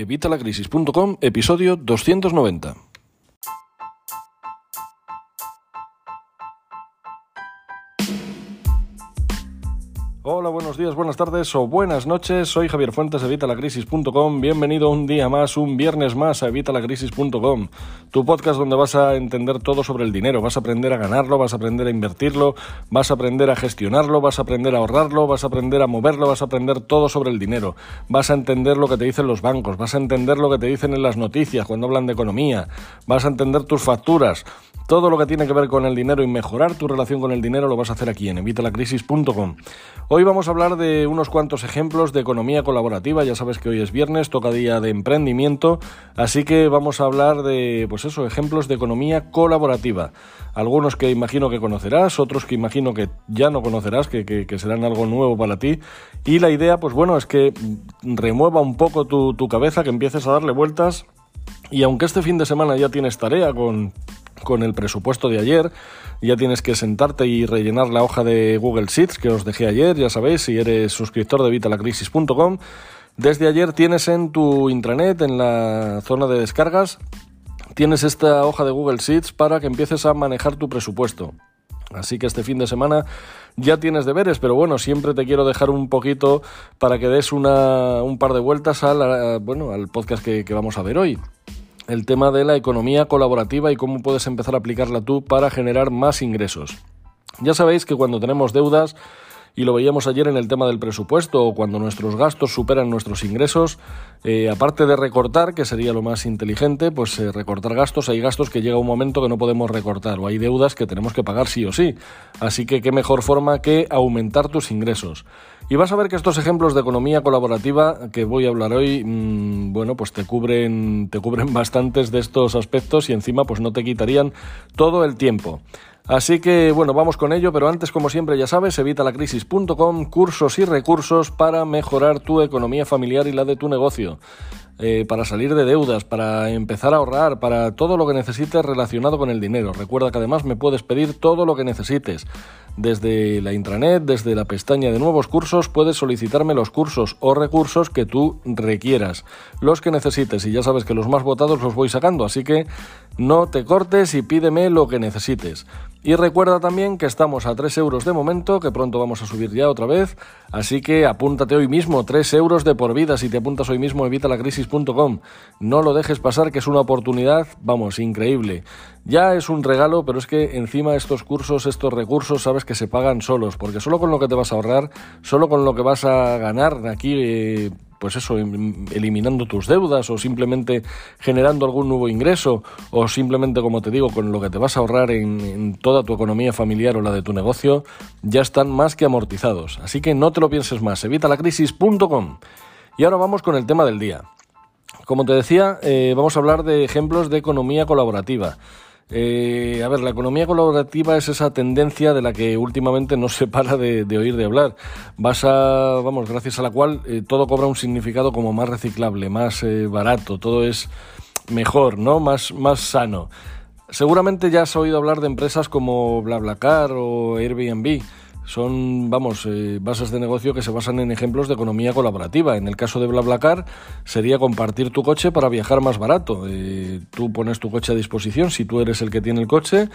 Evitalacrisis.com, episodio 290. Hola, buenos días, buenas tardes o buenas noches. Soy Javier Fuentes de Evitalacrisis.com. Bienvenido un día más, un viernes más a Evitalacrisis.com, tu podcast donde vas a entender todo sobre el dinero. Vas a aprender a ganarlo, vas a aprender a invertirlo, vas a aprender a gestionarlo, vas a aprender a ahorrarlo, vas a aprender a moverlo, vas a aprender todo sobre el dinero. Vas a entender lo que te dicen los bancos, vas a entender lo que te dicen en las noticias cuando hablan de economía, vas a entender tus facturas. Todo lo que tiene que ver con el dinero y mejorar tu relación con el dinero lo vas a hacer aquí en evitalacrisis.com. Hoy vamos a hablar de unos cuantos ejemplos de economía colaborativa. Ya sabes que hoy es viernes, toca día de emprendimiento, así que vamos a hablar de, pues eso, ejemplos de economía colaborativa. Algunos que imagino que conocerás, otros que imagino que ya no conocerás, que, serán algo nuevo para ti. Y la idea, pues bueno, es que remueva un poco tu, tu cabeza, que empieces a darle vueltas. Y aunque este fin de semana ya tienes tarea con con el presupuesto de ayer. Ya tienes que sentarte y rellenar la hoja de Google Sheets que os dejé ayer, ya sabéis, si eres suscriptor de vitalacrisis.com. Desde ayer tienes en tu intranet, en la zona de descargas, tienes esta hoja de Google Sheets para que empieces a manejar tu presupuesto. Así que este fin de semana ya tienes deberes, pero bueno, siempre te quiero dejar un poquito para que des una, un par de vueltas al, bueno, al podcast que vamos a ver hoy el tema de la economía colaborativa y cómo puedes empezar a aplicarla tú para generar más ingresos. Ya sabéis que cuando tenemos deudas, y lo veíamos ayer en el tema del presupuesto, o cuando nuestros gastos superan nuestros ingresos, eh, aparte de recortar, que sería lo más inteligente, pues eh, recortar gastos, hay gastos que llega un momento que no podemos recortar, o hay deudas que tenemos que pagar sí o sí. Así que qué mejor forma que aumentar tus ingresos. Y vas a ver que estos ejemplos de economía colaborativa que voy a hablar hoy, mm, bueno, pues te cubren, te cubren bastantes de estos aspectos y encima pues no te quitarían todo el tiempo. Así que bueno, vamos con ello, pero antes como siempre ya sabes, evitalacrisis.com, cursos y recursos para mejorar tu economía familiar y la de tu negocio. Eh, para salir de deudas, para empezar a ahorrar, para todo lo que necesites relacionado con el dinero. Recuerda que además me puedes pedir todo lo que necesites. Desde la intranet, desde la pestaña de nuevos cursos, puedes solicitarme los cursos o recursos que tú requieras, los que necesites. Y ya sabes que los más votados los voy sacando, así que no te cortes y pídeme lo que necesites. Y recuerda también que estamos a 3 euros de momento, que pronto vamos a subir ya otra vez, así que apúntate hoy mismo, 3 euros de por vida si te apuntas hoy mismo evitalacrisis.com. No lo dejes pasar, que es una oportunidad, vamos, increíble. Ya es un regalo, pero es que encima estos cursos, estos recursos, sabes que se pagan solos, porque solo con lo que te vas a ahorrar, solo con lo que vas a ganar aquí... Eh, pues eso, em, eliminando tus deudas o simplemente generando algún nuevo ingreso o simplemente, como te digo, con lo que te vas a ahorrar en, toda tu economía familiar o la de tu negocio, ya están más que amortizados. Así que no te lo pienses más, evitalacrisis.com. Y ahora vamos con el tema del día. Como te decía, eh, vamos a hablar de ejemplos de economía colaborativa. Eh, a ver, la economía colaborativa es esa tendencia de la que últimamente no se para de, oír de hablar. Vas a, vamos, gracias a la cual eh, todo cobra un significado como más reciclable, más eh, barato, todo es mejor, ¿no? Más, más sano. Seguramente ya has oído hablar de empresas como BlaBlaCar o Airbnb. Son, vamos, eh, bases de negocio que se basan en ejemplos de economía colaborativa. En el caso de BlaBlaCar sería compartir tu coche para viajar más barato. Eh, tú pones tu coche a disposición si tú eres el que tiene el coche,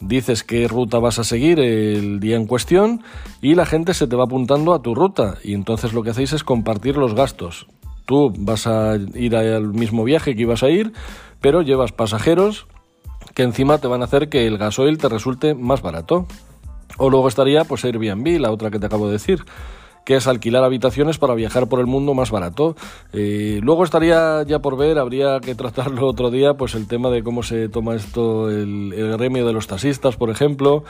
dices qué ruta vas a seguir el día en cuestión y la gente se te va apuntando a tu ruta y entonces lo que hacéis es compartir los gastos. Tú vas a ir al mismo viaje que ibas a ir, pero llevas pasajeros que encima te van a hacer que el gasoil te resulte más barato. O luego estaría pues Airbnb, la otra que te acabo de decir que es alquilar habitaciones para viajar por el mundo más barato. Eh, luego estaría ya por ver, habría que tratarlo otro día, pues el tema de cómo se toma esto, el, gremio de los taxistas, por ejemplo,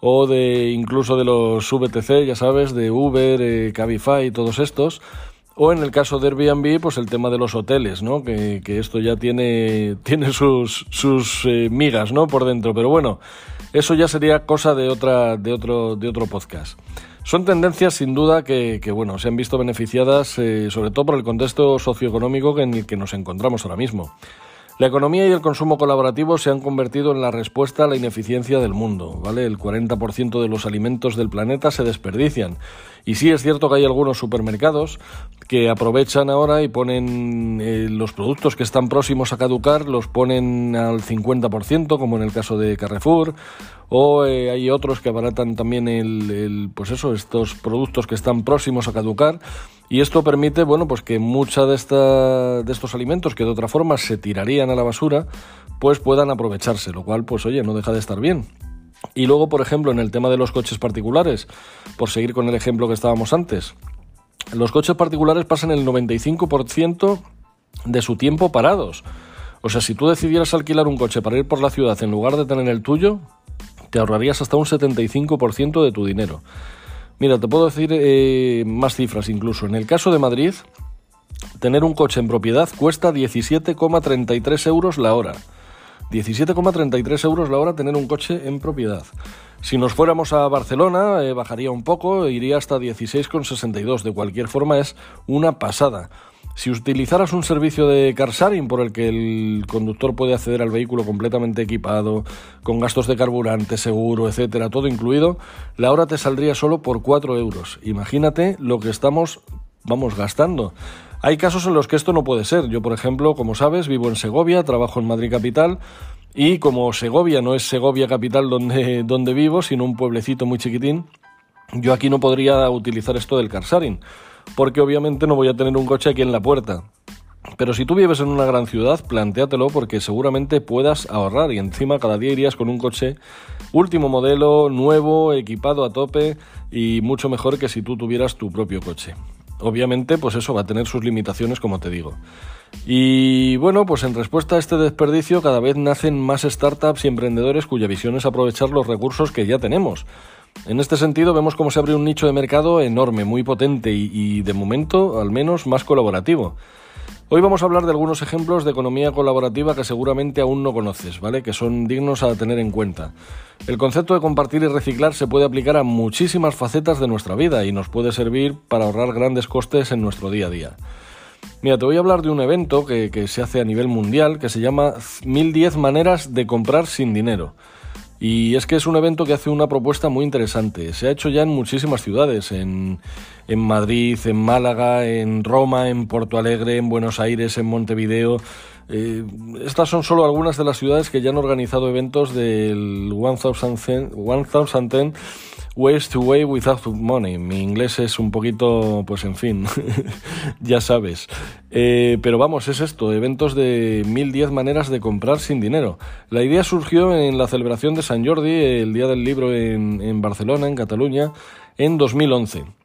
o de incluso de los VTC, ya sabes, de Uber, eh, Cabify y todos estos. O en el caso de Airbnb, pues el tema de los hoteles, ¿no? Que, esto ya tiene, tiene sus, sus eh, migas, ¿no? Por dentro. Pero bueno, eso ya sería cosa de, otra, de, otro, de otro podcast. Son tendencias sin duda que, bueno, se han visto beneficiadas eh, sobre todo por el contexto socioeconómico en el que nos encontramos ahora mismo. La economía y el consumo colaborativo se han convertido en la respuesta a la ineficiencia del mundo, ¿vale? El 40% de los alimentos del planeta se desperdician. Y sí es cierto que hay algunos supermercados que aprovechan ahora y ponen eh, los productos que están próximos a caducar, los ponen al 50%, como en el caso de Carrefour, o eh, hay otros que abaratan también el, pues eso, estos productos que están próximos a caducar y esto permite, bueno, pues que mucha de, de estos alimentos que de otra forma se tirarían a la basura, pues puedan aprovecharse, lo cual, pues oye, no deja de estar bien. Y luego, por ejemplo, en el tema de los coches particulares, por seguir con el ejemplo que estábamos antes, los coches particulares pasan el 95% de su tiempo parados. O sea, si tú decidieras alquilar un coche para ir por la ciudad en lugar de tener el tuyo, te ahorrarías hasta un 75% de tu dinero. Mira, te puedo decir eh, más cifras incluso. En el caso de Madrid, tener un coche en propiedad cuesta 17,33 euros la hora. 17,33 euros la hora tener un coche en propiedad. Si nos fuéramos a Barcelona, eh, bajaría un poco, iría hasta 16,62. De cualquier forma, es una pasada. Si utilizaras un servicio de car sharing por el que el conductor puede acceder al vehículo completamente equipado, con gastos de carburante, seguro, etcétera, todo incluido, la hora te saldría solo por 4 euros. Imagínate lo que estamos, vamos, gastando. Hay casos en los que esto no puede ser. Yo, por ejemplo, como sabes, vivo en Segovia, trabajo en Madrid Capital y como Segovia no es Segovia Capital donde, donde vivo, sino un pueblecito muy chiquitín, yo aquí no podría utilizar esto del car sharing porque obviamente no voy a tener un coche aquí en la puerta. Pero si tú vives en una gran ciudad, plantéatelo porque seguramente puedas ahorrar y encima cada día irías con un coche último modelo, nuevo, equipado a tope y mucho mejor que si tú tuvieras tu propio coche. Obviamente, pues eso va a tener sus limitaciones, como te digo. Y bueno, pues en respuesta a este desperdicio, cada vez nacen más startups y emprendedores cuya visión es aprovechar los recursos que ya tenemos. En este sentido vemos cómo se abre un nicho de mercado enorme, muy potente y, de momento al menos más colaborativo. Hoy vamos a hablar de algunos ejemplos de economía colaborativa que seguramente aún no conoces, ¿vale? Que son dignos a tener en cuenta. El concepto de compartir y reciclar se puede aplicar a muchísimas facetas de nuestra vida y nos puede servir para ahorrar grandes costes en nuestro día a día. Mira, te voy a hablar de un evento que, que se hace a nivel mundial que se llama 1010 maneras de comprar sin dinero. Y es que es un evento que hace una propuesta muy interesante. Se ha hecho ya en muchísimas ciudades, en, en, Madrid, en Málaga, en Roma, en Porto Alegre, en Buenos Aires, en Montevideo. Eh, estas son solo algunas de las ciudades que ya han organizado eventos del 1010, 1010 Ways to Way Without Money. Mi inglés es un poquito, pues en fin, ya sabes. Eh, pero vamos, es esto, eventos de 1010 maneras de comprar sin dinero. La idea surgió en la celebración de San Jordi, el Día del Libro en, en Barcelona, en Cataluña, en 2011.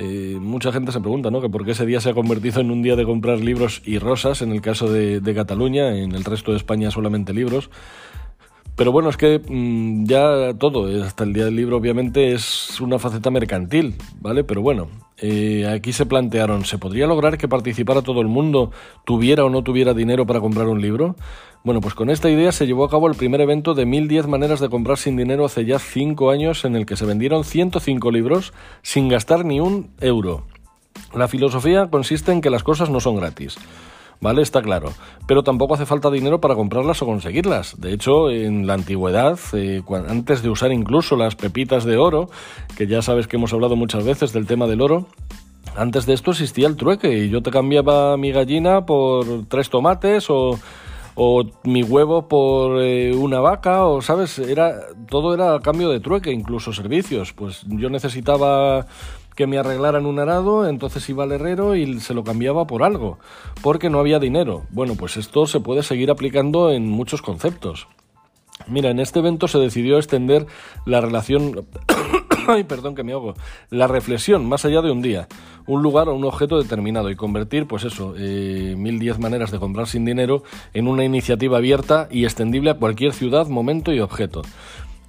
Eh, mucha gente se pregunta, ¿no? Que por qué ese día se ha convertido en un día de comprar libros y rosas, en el caso de, de Cataluña, en el resto de España solamente libros. Pero bueno, es que mm, ya todo, eh, hasta el Día del Libro obviamente es una faceta mercantil, ¿vale? Pero bueno, eh, aquí se plantearon, ¿se podría lograr que participara todo el mundo, tuviera o no tuviera dinero para comprar un libro? Bueno, pues con esta idea se llevó a cabo el primer evento de 1010 maneras de comprar sin dinero hace ya 5 años en el que se vendieron 105 libros sin gastar ni un euro. La filosofía consiste en que las cosas no son gratis. ¿Vale? Está claro. Pero tampoco hace falta dinero para comprarlas o conseguirlas. De hecho, en la antigüedad, eh, antes de usar incluso las pepitas de oro, que ya sabes que hemos hablado muchas veces del tema del oro, antes de esto existía el trueque y yo te cambiaba mi gallina por tres tomates o, mi huevo por eh, una vaca o sabes era todo era cambio de trueque incluso servicios pues yo necesitaba que me arreglaran un arado, entonces iba al herrero y se lo cambiaba por algo, porque no había dinero. Bueno, pues esto se puede seguir aplicando en muchos conceptos. Mira, en este evento se decidió extender la relación... Ay, perdón que me hago. La reflexión más allá de un día, un lugar o un objeto determinado y convertir, pues eso, eh, mil diez maneras de comprar sin dinero en una iniciativa abierta y extendible a cualquier ciudad, momento y objeto.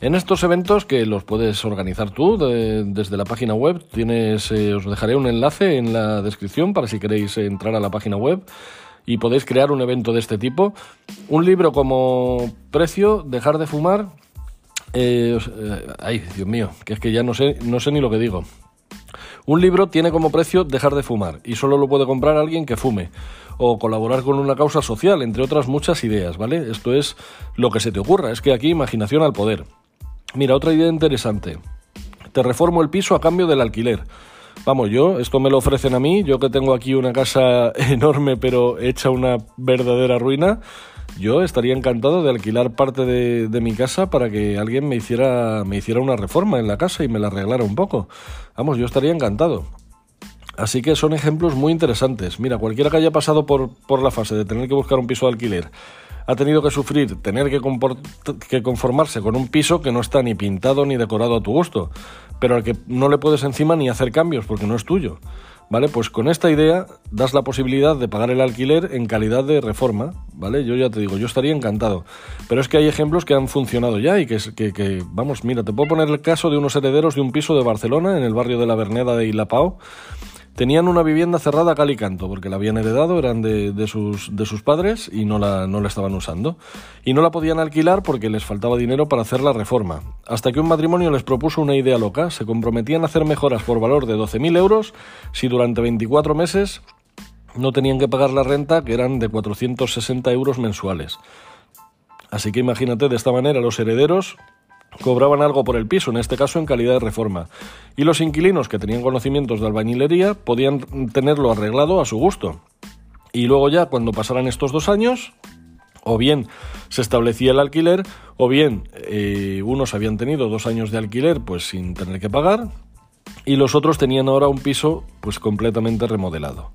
En estos eventos que los puedes organizar tú desde la página web, tienes, eh, os dejaré un enlace en la descripción para si queréis entrar a la página web y podéis crear un evento de este tipo. Un libro como precio, dejar de fumar. Eh, eh, ay, Dios mío, que es que ya no sé, no sé ni lo que digo. Un libro tiene como precio dejar de fumar y solo lo puede comprar alguien que fume o colaborar con una causa social, entre otras muchas ideas, ¿vale? Esto es lo que se te ocurra, es que aquí imaginación al poder. Mira, otra idea interesante. Te reformo el piso a cambio del alquiler. Vamos, yo, esto me lo ofrecen a mí, yo que tengo aquí una casa enorme pero hecha una verdadera ruina, yo estaría encantado de alquilar parte de, mi casa para que alguien me hiciera, me hiciera una reforma en la casa y me la arreglara un poco. Vamos, yo estaría encantado. Así que son ejemplos muy interesantes. Mira, cualquiera que haya pasado por, por la fase de tener que buscar un piso de alquiler, ha tenido que sufrir tener que, conformarse con un piso que no está ni pintado ni decorado a tu gusto, pero al que no le puedes encima ni hacer cambios porque no es tuyo. ¿Vale? Pues con esta idea das la posibilidad de pagar el alquiler en calidad de reforma, ¿vale? Yo ya te digo, yo estaría encantado. Pero es que hay ejemplos que han funcionado ya y que, vamos, mira, te puedo poner el caso de unos herederos de un piso de Barcelona, en el barrio de la Verneda de Ilapao, Tenían una vivienda cerrada a cal y canto, porque la habían heredado, eran de, sus, de sus padres y no la, no la estaban usando. Y no la podían alquilar porque les faltaba dinero para hacer la reforma. Hasta que un matrimonio les propuso una idea loca, se comprometían a hacer mejoras por valor de 12.000 euros si durante 24 meses no tenían que pagar la renta, que eran de 460 euros mensuales. Así que imagínate, de esta manera los herederos cobraban algo por el piso, en este caso en calidad de reforma, y los inquilinos que tenían conocimientos de albañilería podían tenerlo arreglado a su gusto. Y luego ya cuando pasaran estos dos años, o bien se establecía el alquiler, o bien eh, unos habían tenido dos años de alquiler pues sin tener que pagar, y los otros tenían ahora un piso pues completamente remodelado.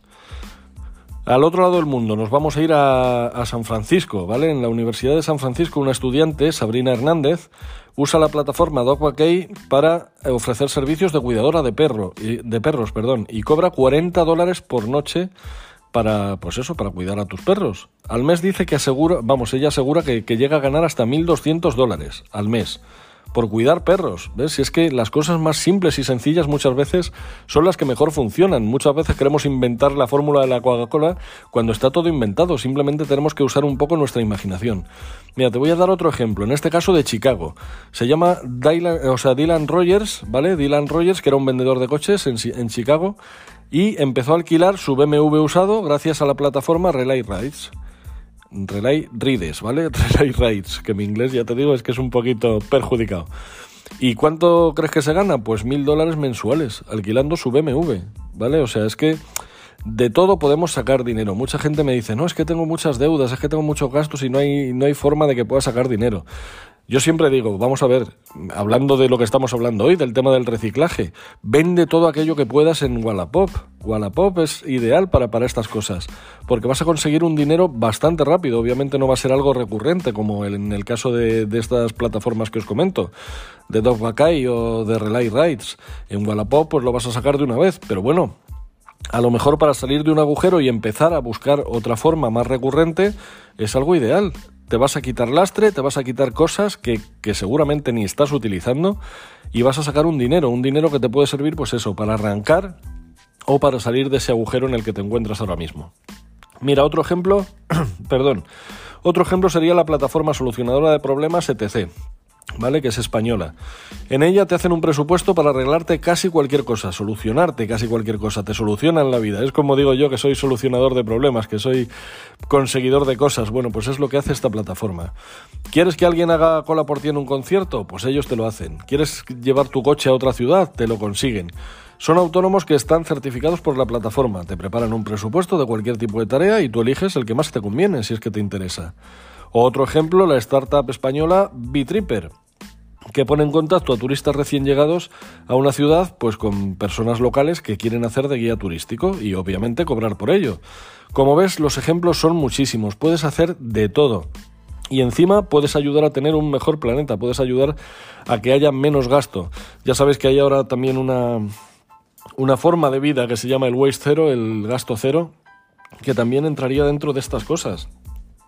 Al otro lado del mundo nos vamos a ir a, San Francisco, ¿vale? En la Universidad de San Francisco una estudiante, Sabrina Hernández, usa la plataforma DogWakey para ofrecer servicios de cuidadora de, perro, de perros perdón, y cobra 40 dólares por noche para, pues eso, para cuidar a tus perros. Al mes dice que asegura, vamos, ella asegura que, que llega a ganar hasta 1.200 dólares al mes por cuidar perros. ¿Ves? Si es que las cosas más simples y sencillas muchas veces son las que mejor funcionan. Muchas veces queremos inventar la fórmula de la Coca-Cola cuando está todo inventado. Simplemente tenemos que usar un poco nuestra imaginación. Mira, te voy a dar otro ejemplo. En este caso de Chicago. Se llama Dylan, o sea, Dylan Rogers, ¿vale? Dylan Rogers, que era un vendedor de coches en, en Chicago y empezó a alquilar su BMW usado gracias a la plataforma Relay Rides. Relay Rides, ¿vale? Relay Rides, que mi inglés ya te digo es que es un poquito perjudicado. ¿Y cuánto crees que se gana? Pues mil dólares mensuales, alquilando su BMW, ¿vale? O sea, es que de todo podemos sacar dinero. Mucha gente me dice, no, es que tengo muchas deudas, es que tengo muchos gastos y no hay, no hay forma de que pueda sacar dinero. Yo siempre digo, vamos a ver, hablando de lo que estamos hablando hoy, del tema del reciclaje, vende todo aquello que puedas en Wallapop. Wallapop es ideal para, para estas cosas, porque vas a conseguir un dinero bastante rápido. Obviamente no va a ser algo recurrente, como en el caso de, estas plataformas que os comento, de DogBakai o de Relay Rides. En Wallapop pues lo vas a sacar de una vez, pero bueno, a lo mejor para salir de un agujero y empezar a buscar otra forma más recurrente es algo ideal te vas a quitar lastre, te vas a quitar cosas que, seguramente ni estás utilizando y vas a sacar un dinero, un dinero que te puede servir pues eso, para arrancar o para salir de ese agujero en el que te encuentras ahora mismo. Mira, otro ejemplo, perdón, otro ejemplo sería la plataforma solucionadora de problemas ETC. ¿vale? Que es española. En ella te hacen un presupuesto para arreglarte casi cualquier cosa, solucionarte casi cualquier cosa, te solucionan la vida. Es como digo yo que soy solucionador de problemas, que soy conseguidor de cosas. Bueno, pues es lo que hace esta plataforma. ¿Quieres que alguien haga cola por ti en un concierto? Pues ellos te lo hacen. ¿Quieres llevar tu coche a otra ciudad? Te lo consiguen. Son autónomos que están certificados por la plataforma, te preparan un presupuesto de cualquier tipo de tarea y tú eliges el que más te conviene si es que te interesa. Otro ejemplo, la startup española Bitripper, que pone en contacto a turistas recién llegados a una ciudad pues con personas locales que quieren hacer de guía turístico y obviamente cobrar por ello. Como ves, los ejemplos son muchísimos, puedes hacer de todo. Y encima puedes ayudar a tener un mejor planeta, puedes ayudar a que haya menos gasto. Ya sabes que hay ahora también una, una forma de vida que se llama el waste cero, el gasto cero, que también entraría dentro de estas cosas.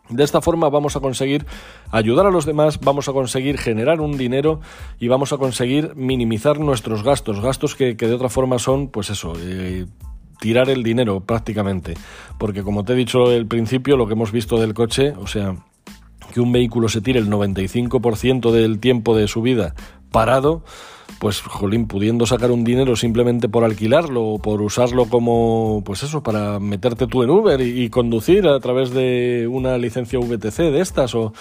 De esta forma vamos a conseguir ayudar a los demás, vamos a conseguir generar un dinero y vamos a conseguir minimizar nuestros gastos, gastos que, de otra forma son, pues eso, eh, tirar el dinero prácticamente. Porque como te he dicho al principio, lo que hemos visto del coche, o sea, que un vehículo se tire el 95% del tiempo de su vida parado, pues, jolín, pudiendo sacar un dinero simplemente por alquilarlo o por usarlo como, pues eso, para meterte tú en Uber y, conducir a través de una licencia VTC de estas o...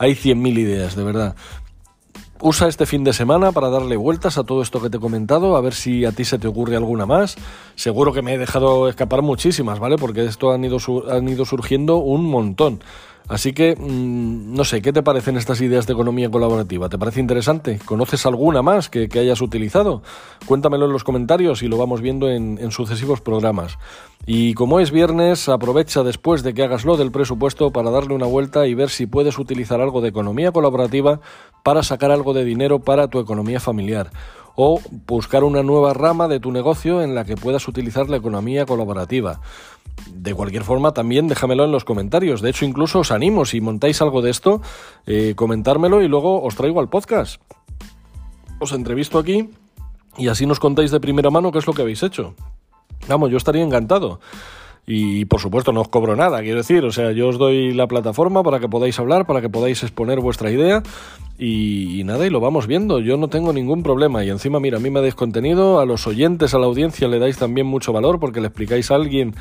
Hay 100.000 ideas, de verdad. Usa este fin de semana para darle vueltas a todo esto que te he comentado, a ver si a ti se te ocurre alguna más. Seguro que me he dejado escapar muchísimas, ¿vale? Porque esto han ido, surgiendo un montón. Así que, mm, no sé, ¿qué te parecen estas ideas de economía colaborativa? ¿Te parece interesante? ¿Conoces alguna más que, hayas utilizado? Cuéntamelo en los comentarios y lo vamos viendo en, en, sucesivos programas. Y como es viernes, aprovecha después de que hagas lo del presupuesto para darle una vuelta y ver si puedes utilizar algo de economía colaborativa para sacar algo de dinero para tu economía familiar o buscar una nueva rama de tu negocio en la que puedas utilizar la economía colaborativa. De cualquier forma, también déjamelo en los comentarios. De hecho, incluso os animo, si montáis algo de esto, eh, comentármelo y luego os traigo al podcast. Os entrevisto aquí y así nos contáis de primera mano qué es lo que habéis hecho. Vamos, yo estaría encantado. Y por supuesto no os cobro nada, quiero decir, o sea, yo os doy la plataforma para que podáis hablar, para que podáis exponer vuestra idea y, nada, y lo vamos viendo, yo no tengo ningún problema y encima, mira, a mí me dais contenido, a los oyentes, a la audiencia le dais también mucho valor porque le explicáis a alguien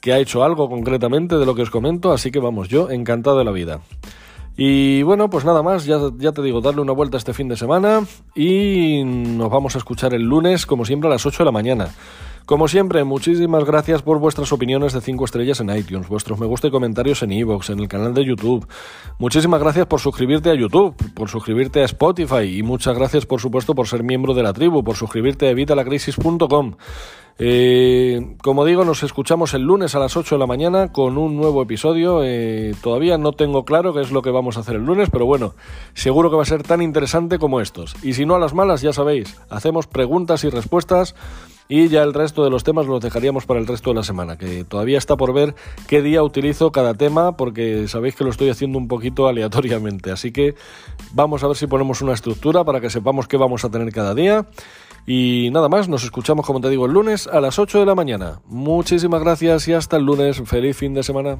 que ha hecho algo concretamente de lo que os comento, así que vamos, yo encantado de la vida. Y bueno, pues nada más, ya, ya, te digo, darle una vuelta este fin de semana y nos vamos a escuchar el lunes, como siempre, a las 8 de la mañana. Como siempre, muchísimas gracias por vuestras opiniones de 5 estrellas en iTunes, vuestros me gusta y comentarios en iVoox, en el canal de YouTube. Muchísimas gracias por suscribirte a YouTube, por suscribirte a Spotify y muchas gracias, por supuesto, por ser miembro de la tribu, por suscribirte a evitalacrisis.com. Eh, como digo, nos escuchamos el lunes a las 8 de la mañana con un nuevo episodio. Eh, todavía no tengo claro qué es lo que vamos a hacer el lunes, pero bueno, seguro que va a ser tan interesante como estos. Y si no a las malas, ya sabéis, hacemos preguntas y respuestas y ya el resto de los temas los dejaríamos para el resto de la semana, que todavía está por ver qué día utilizo cada tema, porque sabéis que lo estoy haciendo un poquito aleatoriamente. Así que vamos a ver si ponemos una estructura para que sepamos qué vamos a tener cada día. Y nada más, nos escuchamos como te digo el lunes a las 8 de la mañana. Muchísimas gracias y hasta el lunes. Feliz fin de semana.